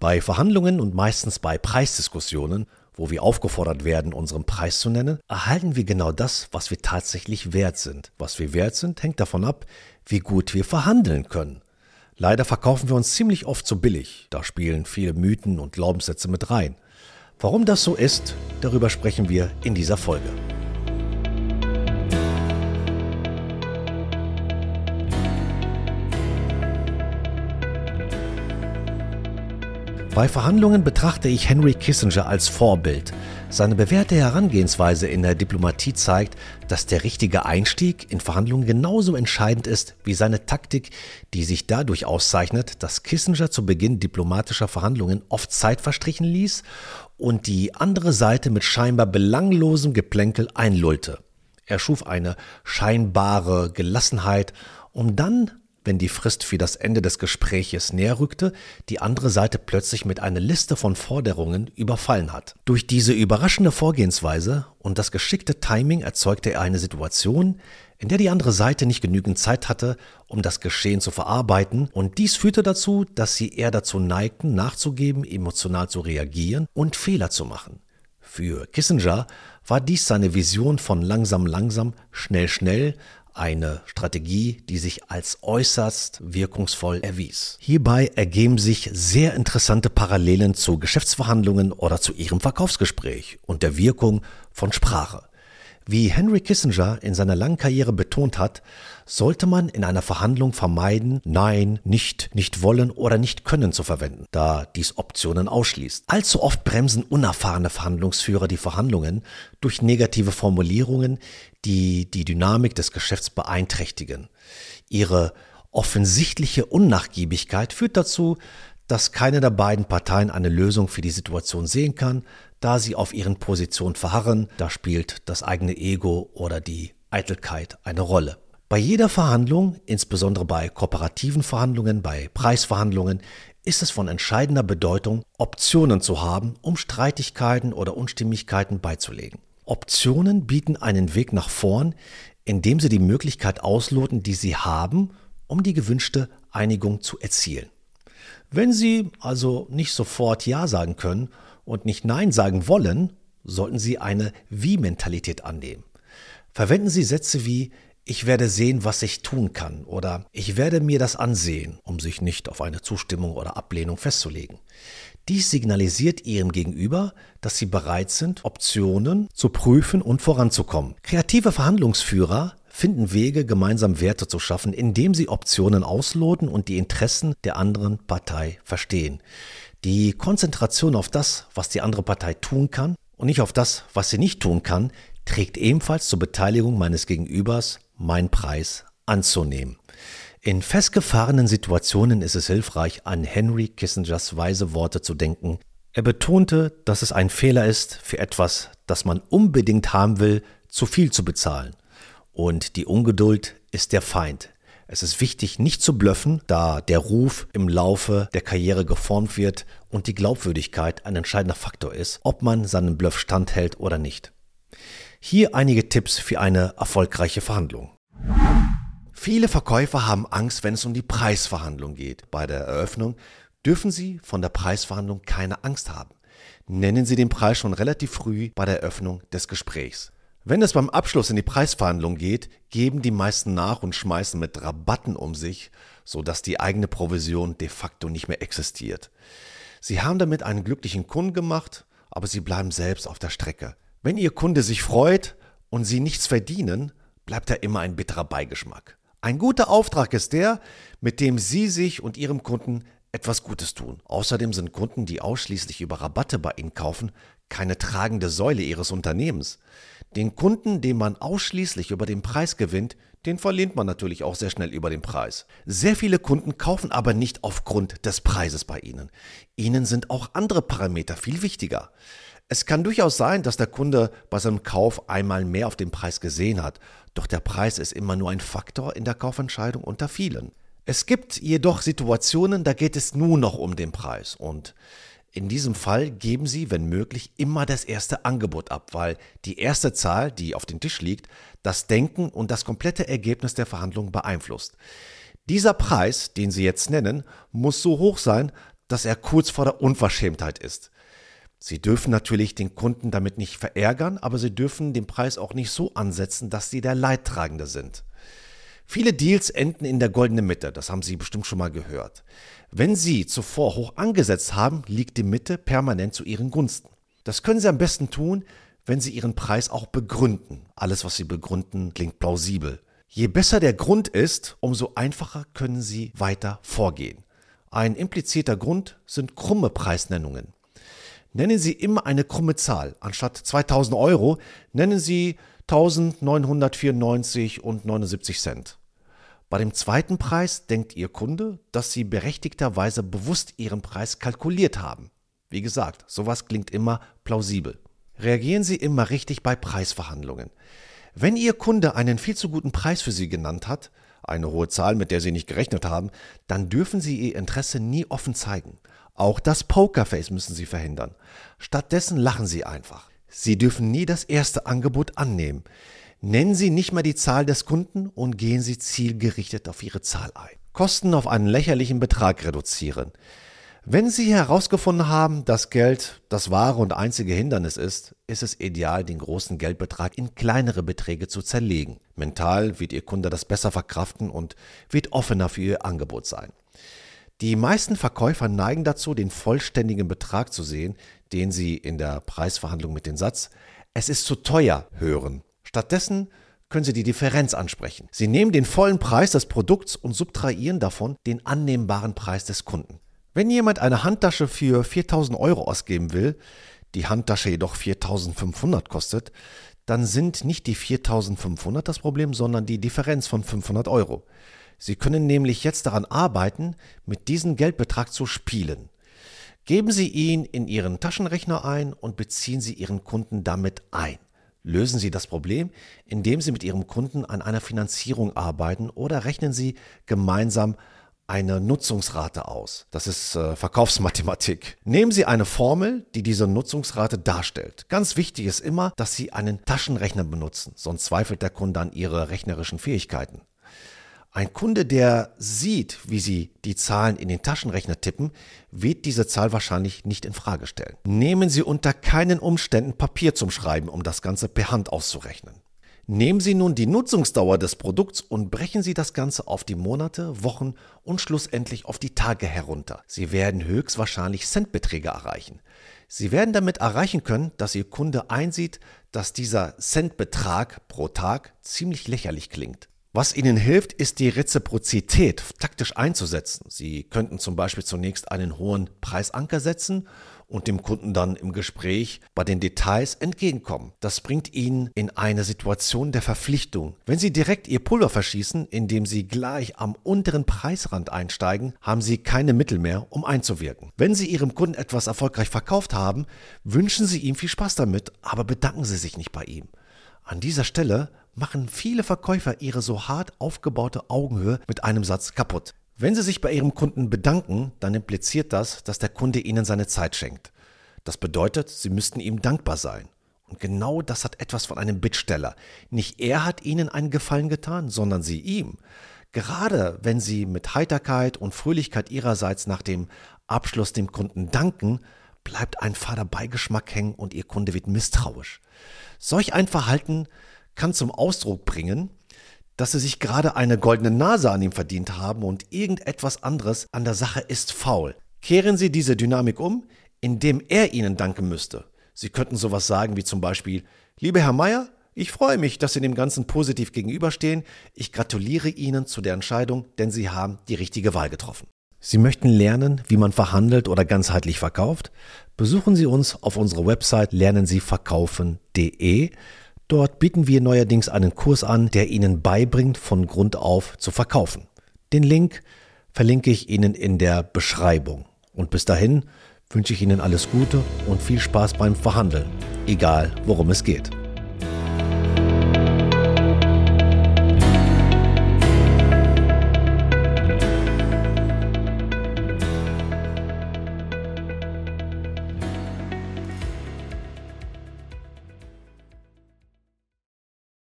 Bei Verhandlungen und meistens bei Preisdiskussionen, wo wir aufgefordert werden, unseren Preis zu nennen, erhalten wir genau das, was wir tatsächlich wert sind. Was wir wert sind, hängt davon ab, wie gut wir verhandeln können. Leider verkaufen wir uns ziemlich oft zu billig. Da spielen viele Mythen und Glaubenssätze mit rein. Warum das so ist, darüber sprechen wir in dieser Folge. Bei Verhandlungen betrachte ich Henry Kissinger als Vorbild. Seine bewährte Herangehensweise in der Diplomatie zeigt, dass der richtige Einstieg in Verhandlungen genauso entscheidend ist wie seine Taktik, die sich dadurch auszeichnet, dass Kissinger zu Beginn diplomatischer Verhandlungen oft Zeit verstrichen ließ und die andere Seite mit scheinbar belanglosem Geplänkel einlullte. Er schuf eine scheinbare Gelassenheit, um dann wenn die Frist für das Ende des Gespräches näher rückte, die andere Seite plötzlich mit einer Liste von Forderungen überfallen hat. Durch diese überraschende Vorgehensweise und das geschickte Timing erzeugte er eine Situation, in der die andere Seite nicht genügend Zeit hatte, um das Geschehen zu verarbeiten, und dies führte dazu, dass sie eher dazu neigten, nachzugeben, emotional zu reagieren und Fehler zu machen. Für Kissinger war dies seine Vision von langsam langsam, schnell schnell, eine Strategie, die sich als äußerst wirkungsvoll erwies. Hierbei ergeben sich sehr interessante Parallelen zu Geschäftsverhandlungen oder zu ihrem Verkaufsgespräch und der Wirkung von Sprache. Wie Henry Kissinger in seiner langen Karriere betont hat, sollte man in einer Verhandlung vermeiden, Nein, nicht, nicht wollen oder nicht können zu verwenden, da dies Optionen ausschließt. Allzu oft bremsen unerfahrene Verhandlungsführer die Verhandlungen durch negative Formulierungen, die die Dynamik des Geschäfts beeinträchtigen. Ihre offensichtliche Unnachgiebigkeit führt dazu, dass keine der beiden Parteien eine Lösung für die Situation sehen kann, da sie auf ihren Positionen verharren, da spielt das eigene Ego oder die Eitelkeit eine Rolle. Bei jeder Verhandlung, insbesondere bei kooperativen Verhandlungen, bei Preisverhandlungen, ist es von entscheidender Bedeutung, Optionen zu haben, um Streitigkeiten oder Unstimmigkeiten beizulegen. Optionen bieten einen Weg nach vorn, indem sie die Möglichkeit ausloten, die sie haben, um die gewünschte Einigung zu erzielen. Wenn Sie also nicht sofort Ja sagen können und nicht Nein sagen wollen, sollten Sie eine Wie-Mentalität annehmen. Verwenden Sie Sätze wie ich werde sehen, was ich tun kann oder ich werde mir das ansehen, um sich nicht auf eine Zustimmung oder Ablehnung festzulegen. Dies signalisiert Ihrem Gegenüber, dass Sie bereit sind, Optionen zu prüfen und voranzukommen. Kreative Verhandlungsführer finden Wege, gemeinsam Werte zu schaffen, indem sie Optionen ausloten und die Interessen der anderen Partei verstehen. Die Konzentration auf das, was die andere Partei tun kann und nicht auf das, was sie nicht tun kann, trägt ebenfalls zur Beteiligung meines Gegenübers, meinen Preis anzunehmen. In festgefahrenen Situationen ist es hilfreich, an Henry Kissingers weise Worte zu denken. Er betonte, dass es ein Fehler ist, für etwas, das man unbedingt haben will, zu viel zu bezahlen. Und die Ungeduld ist der Feind. Es ist wichtig, nicht zu blöffen, da der Ruf im Laufe der Karriere geformt wird und die Glaubwürdigkeit ein entscheidender Faktor ist, ob man seinen Bluff standhält oder nicht. Hier einige Tipps für eine erfolgreiche Verhandlung. Viele Verkäufer haben Angst, wenn es um die Preisverhandlung geht. Bei der Eröffnung dürfen Sie von der Preisverhandlung keine Angst haben. Nennen Sie den Preis schon relativ früh bei der Eröffnung des Gesprächs. Wenn es beim Abschluss in die Preisverhandlung geht, geben die meisten nach und schmeißen mit Rabatten um sich, sodass die eigene Provision de facto nicht mehr existiert. Sie haben damit einen glücklichen Kunden gemacht, aber sie bleiben selbst auf der Strecke. Wenn Ihr Kunde sich freut und Sie nichts verdienen, bleibt da immer ein bitterer Beigeschmack. Ein guter Auftrag ist der, mit dem Sie sich und Ihrem Kunden etwas Gutes tun. Außerdem sind Kunden, die ausschließlich über Rabatte bei Ihnen kaufen, keine tragende Säule Ihres Unternehmens. Den Kunden, den man ausschließlich über den Preis gewinnt, den verlehnt man natürlich auch sehr schnell über den Preis. Sehr viele Kunden kaufen aber nicht aufgrund des Preises bei Ihnen. Ihnen sind auch andere Parameter viel wichtiger. Es kann durchaus sein, dass der Kunde bei seinem Kauf einmal mehr auf den Preis gesehen hat, doch der Preis ist immer nur ein Faktor in der Kaufentscheidung unter vielen. Es gibt jedoch Situationen, da geht es nur noch um den Preis und in diesem Fall geben Sie, wenn möglich, immer das erste Angebot ab, weil die erste Zahl, die auf dem Tisch liegt, das Denken und das komplette Ergebnis der Verhandlung beeinflusst. Dieser Preis, den Sie jetzt nennen, muss so hoch sein, dass er kurz vor der Unverschämtheit ist. Sie dürfen natürlich den Kunden damit nicht verärgern, aber Sie dürfen den Preis auch nicht so ansetzen, dass Sie der Leidtragende sind. Viele Deals enden in der goldenen Mitte, das haben Sie bestimmt schon mal gehört. Wenn Sie zuvor hoch angesetzt haben, liegt die Mitte permanent zu Ihren Gunsten. Das können Sie am besten tun, wenn Sie Ihren Preis auch begründen. Alles, was Sie begründen, klingt plausibel. Je besser der Grund ist, umso einfacher können Sie weiter vorgehen. Ein implizierter Grund sind krumme Preisnennungen. Nennen Sie immer eine krumme Zahl. Anstatt 2000 Euro nennen Sie 1994 und 79 Cent. Bei dem zweiten Preis denkt Ihr Kunde, dass Sie berechtigterweise bewusst Ihren Preis kalkuliert haben. Wie gesagt, sowas klingt immer plausibel. Reagieren Sie immer richtig bei Preisverhandlungen. Wenn Ihr Kunde einen viel zu guten Preis für Sie genannt hat, eine hohe Zahl, mit der Sie nicht gerechnet haben, dann dürfen Sie Ihr Interesse nie offen zeigen. Auch das Pokerface müssen Sie verhindern. Stattdessen lachen Sie einfach. Sie dürfen nie das erste Angebot annehmen. Nennen Sie nicht mal die Zahl des Kunden und gehen Sie zielgerichtet auf Ihre Zahl ein. Kosten auf einen lächerlichen Betrag reduzieren. Wenn Sie herausgefunden haben, dass Geld das wahre und einzige Hindernis ist, ist es ideal, den großen Geldbetrag in kleinere Beträge zu zerlegen. Mental wird Ihr Kunde das besser verkraften und wird offener für Ihr Angebot sein. Die meisten Verkäufer neigen dazu, den vollständigen Betrag zu sehen, den sie in der Preisverhandlung mit dem Satz Es ist zu teuer hören. Stattdessen können Sie die Differenz ansprechen. Sie nehmen den vollen Preis des Produkts und subtrahieren davon den annehmbaren Preis des Kunden. Wenn jemand eine Handtasche für 4000 Euro ausgeben will, die Handtasche jedoch 4500 kostet, dann sind nicht die 4500 das Problem, sondern die Differenz von 500 Euro. Sie können nämlich jetzt daran arbeiten, mit diesem Geldbetrag zu spielen. Geben Sie ihn in Ihren Taschenrechner ein und beziehen Sie Ihren Kunden damit ein. Lösen Sie das Problem, indem Sie mit Ihrem Kunden an einer Finanzierung arbeiten oder rechnen Sie gemeinsam eine Nutzungsrate aus. Das ist äh, Verkaufsmathematik. Nehmen Sie eine Formel, die diese Nutzungsrate darstellt. Ganz wichtig ist immer, dass Sie einen Taschenrechner benutzen, sonst zweifelt der Kunde an Ihre rechnerischen Fähigkeiten. Ein Kunde, der sieht, wie Sie die Zahlen in den Taschenrechner tippen, wird diese Zahl wahrscheinlich nicht in Frage stellen. Nehmen Sie unter keinen Umständen Papier zum Schreiben, um das Ganze per Hand auszurechnen. Nehmen Sie nun die Nutzungsdauer des Produkts und brechen Sie das Ganze auf die Monate, Wochen und schlussendlich auf die Tage herunter. Sie werden höchstwahrscheinlich Centbeträge erreichen. Sie werden damit erreichen können, dass Ihr Kunde einsieht, dass dieser Centbetrag pro Tag ziemlich lächerlich klingt. Was Ihnen hilft, ist die Reziprozität taktisch einzusetzen. Sie könnten zum Beispiel zunächst einen hohen Preisanker setzen und dem Kunden dann im Gespräch bei den Details entgegenkommen. Das bringt ihn in eine Situation der Verpflichtung. Wenn Sie direkt Ihr Pulver verschießen, indem Sie gleich am unteren Preisrand einsteigen, haben Sie keine Mittel mehr, um einzuwirken. Wenn Sie Ihrem Kunden etwas erfolgreich verkauft haben, wünschen Sie ihm viel Spaß damit, aber bedanken Sie sich nicht bei ihm. An dieser Stelle machen viele Verkäufer ihre so hart aufgebaute Augenhöhe mit einem Satz kaputt. Wenn sie sich bei ihrem Kunden bedanken, dann impliziert das, dass der Kunde ihnen seine Zeit schenkt. Das bedeutet, sie müssten ihm dankbar sein. Und genau das hat etwas von einem Bittsteller. Nicht er hat ihnen einen Gefallen getan, sondern sie ihm. Gerade wenn sie mit Heiterkeit und Fröhlichkeit ihrerseits nach dem Abschluss dem Kunden danken, bleibt ein fader Beigeschmack hängen und ihr Kunde wird misstrauisch. Solch ein Verhalten kann zum Ausdruck bringen, dass sie sich gerade eine goldene Nase an ihm verdient haben und irgendetwas anderes an der Sache ist faul. Kehren Sie diese Dynamik um, indem er Ihnen danken müsste. Sie könnten sowas sagen wie zum Beispiel, lieber Herr Meier, ich freue mich, dass Sie dem Ganzen positiv gegenüberstehen. Ich gratuliere Ihnen zu der Entscheidung, denn Sie haben die richtige Wahl getroffen. Sie möchten lernen, wie man verhandelt oder ganzheitlich verkauft? Besuchen Sie uns auf unserer Website lernensieverkaufen.de. Dort bieten wir neuerdings einen Kurs an, der Ihnen beibringt, von Grund auf zu verkaufen. Den Link verlinke ich Ihnen in der Beschreibung. Und bis dahin wünsche ich Ihnen alles Gute und viel Spaß beim Verhandeln, egal worum es geht.